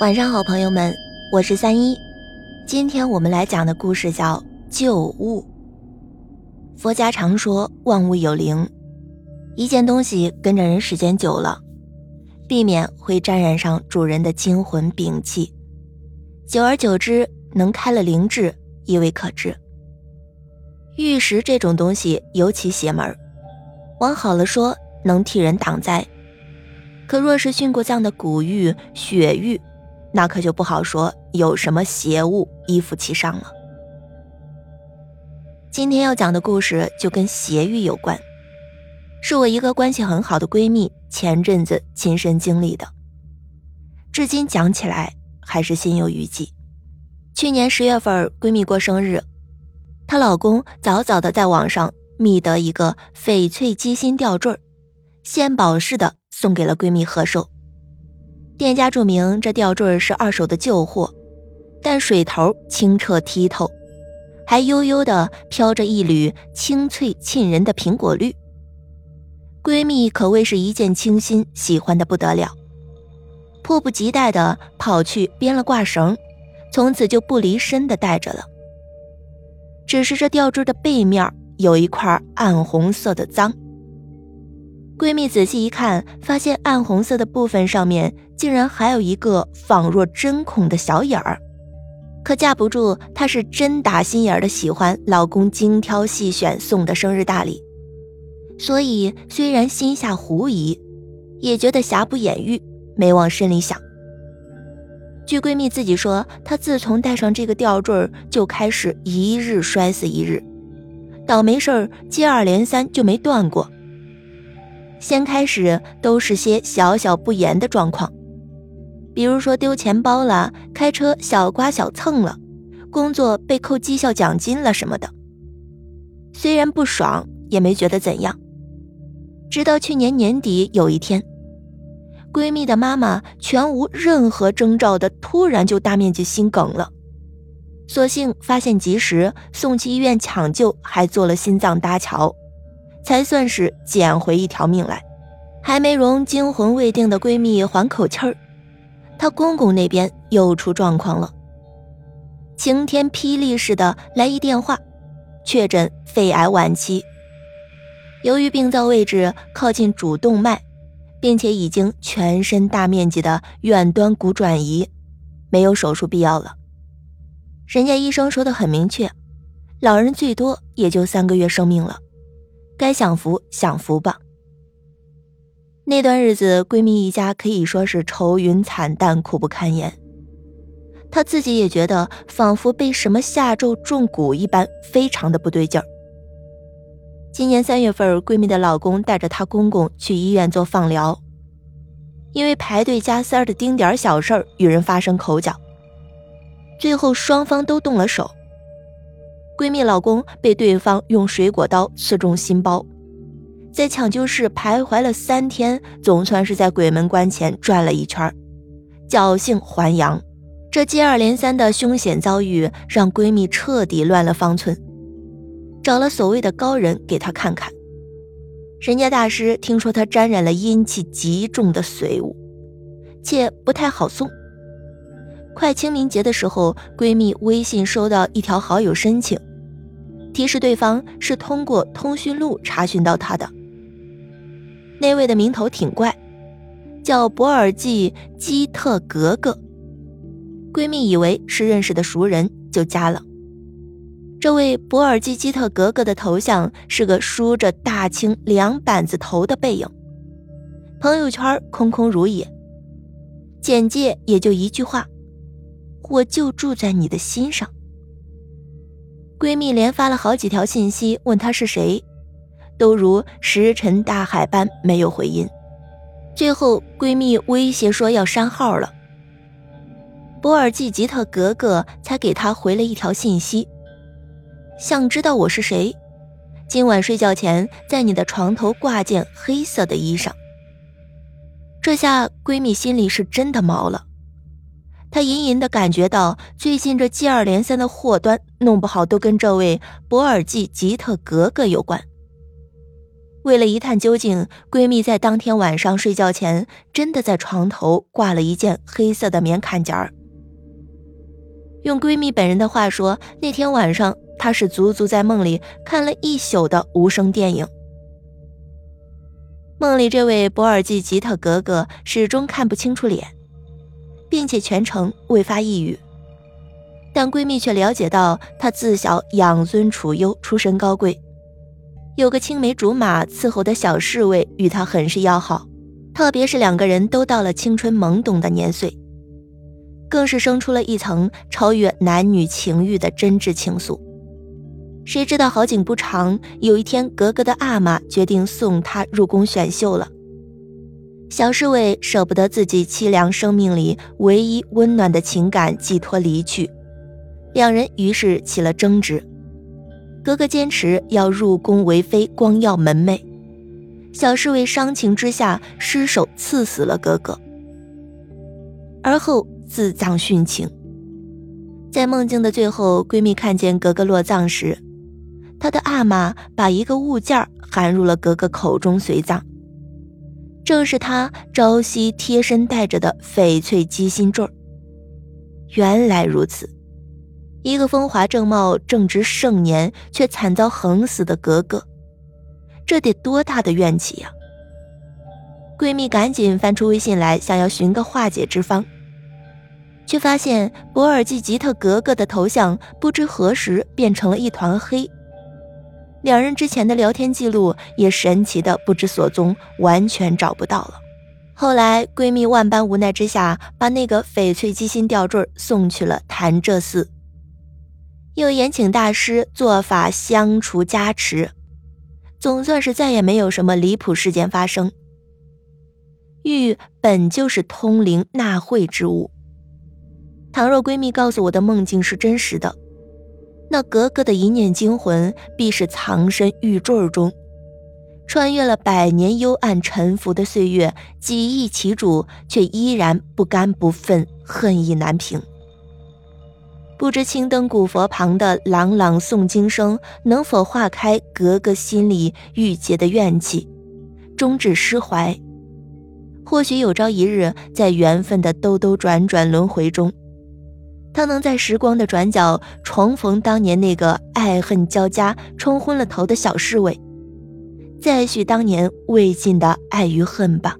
晚上好，朋友们，我是三一。今天我们来讲的故事叫《旧物》。佛家常说万物有灵，一件东西跟着人时间久了，避免会沾染上主人的精魂摒气，久而久之能开了灵智，亦未可知。玉石这种东西尤其邪门，往好了说能替人挡灾，可若是殉过葬的古玉、血玉，那可就不好说有什么邪物依附其上了。今天要讲的故事就跟邪欲有关，是我一个关系很好的闺蜜前阵子亲身经历的，至今讲起来还是心有余悸。去年十月份，闺蜜过生日，她老公早早的在网上觅得一个翡翠鸡心吊坠，献宝似的送给了闺蜜贺寿。店家注明，这吊坠是二手的旧货，但水头清澈剔透，还悠悠的飘着一缕清脆沁人的苹果绿。闺蜜可谓是一见倾心，喜欢的不得了，迫不及待的跑去编了挂绳，从此就不离身的戴着了。只是这吊坠的背面有一块暗红色的脏。闺蜜仔细一看，发现暗红色的部分上面竟然还有一个仿若针孔的小眼儿，可架不住她是真打心眼的喜欢老公精挑细选送的生日大礼，所以虽然心下狐疑，也觉得瑕不掩瑜，没往心里想。据闺蜜自己说，她自从戴上这个吊坠，就开始一日摔死一日，倒霉事儿接二连三就没断过。先开始都是些小小不言的状况，比如说丢钱包了，开车小刮小蹭了，工作被扣绩效奖金了什么的。虽然不爽，也没觉得怎样。直到去年年底有一天，闺蜜的妈妈全无任何征兆的突然就大面积心梗了，所幸发现及时，送去医院抢救，还做了心脏搭桥。才算是捡回一条命来，还没容惊魂未定的闺蜜缓口气儿，她公公那边又出状况了。晴天霹雳似的来一电话，确诊肺癌晚期。由于病灶位置靠近主动脉，并且已经全身大面积的远端骨转移，没有手术必要了。人家医生说的很明确，老人最多也就三个月生命了。该享福享福吧。那段日子，闺蜜一家可以说是愁云惨淡、苦不堪言。她自己也觉得仿佛被什么下咒中蛊一般，非常的不对劲儿。今年三月份，闺蜜的老公带着她公公去医院做放疗，因为排队加塞的丁点小事儿与人发生口角，最后双方都动了手。闺蜜老公被对方用水果刀刺中心包，在抢救室徘徊了三天，总算是在鬼门关前转了一圈，侥幸还阳。这接二连三的凶险遭遇让闺蜜彻底乱了方寸，找了所谓的高人给她看看。人家大师听说她沾染了阴气极重的随物，且不太好送。快清明节的时候，闺蜜微信收到一条好友申请，提示对方是通过通讯录查询到她的。那位的名头挺怪，叫博尔济基特格格。闺蜜以为是认识的熟人，就加了。这位博尔济基特格格的头像是个梳着大青两板子头的背影，朋友圈空空如也，简介也就一句话。我就住在你的心上。闺蜜连发了好几条信息问他是谁，都如石沉大海般没有回音。最后，闺蜜威胁说要删号了。博尔济吉特格格才给她回了一条信息：想知道我是谁？今晚睡觉前在你的床头挂件黑色的衣裳。这下闺蜜心里是真的毛了。她隐隐的感觉到，最近这接二连三的祸端，弄不好都跟这位博尔济吉特格格有关。为了一探究竟，闺蜜在当天晚上睡觉前，真的在床头挂了一件黑色的棉坎肩儿。用闺蜜本人的话说，那天晚上她是足足在梦里看了一宿的无声电影。梦里这位博尔济吉特格格始终看不清楚脸，并且全程未发一语。但闺蜜却了解到，她自小养尊处优，出身高贵，有个青梅竹马伺候的小侍卫与她很是要好，特别是两个人都到了青春懵懂的年岁，更是生出了一层超越男女情欲的真挚情愫。谁知道好景不长，有一天，格格的阿玛决定送她入宫选秀了。小侍卫舍不得自己凄凉生命里唯一温暖的情感寄托离去，两人于是起了争执。格格坚持要入宫为妃，光耀门楣。小侍卫伤情之下失手刺死了格格，而后自葬殉情。在梦境的最后，闺蜜看见格格落葬时。她的阿玛把一个物件含入了格格口中随葬，正是他朝夕贴身戴着的翡翠鸡心坠原来如此，一个风华正茂、正值盛年却惨遭横死的格格，这得多大的怨气呀！闺蜜赶紧翻出微信来，想要寻个化解之方，却发现博尔济吉特格格的头像不知何时变成了一团黑。两人之前的聊天记录也神奇的不知所踪，完全找不到了。后来闺蜜万般无奈之下，把那个翡翠鸡心吊坠送去了潭柘寺，又延请大师做法相除加持，总算是再也没有什么离谱事件发生。玉本就是通灵纳慧之物，倘若闺蜜告诉我的梦境是真实的。那格格的一念惊魂，必是藏身玉坠中，穿越了百年幽暗沉浮的岁月，几易其主，却依然不甘不忿，恨意难平。不知青灯古佛旁的朗朗诵经声，能否化开格格心里郁结的怨气，终止释怀？或许有朝一日，在缘分的兜兜转转轮回中。他能在时光的转角重逢当年那个爱恨交加、冲昏了头的小侍卫，再续当年未尽的爱与恨吧。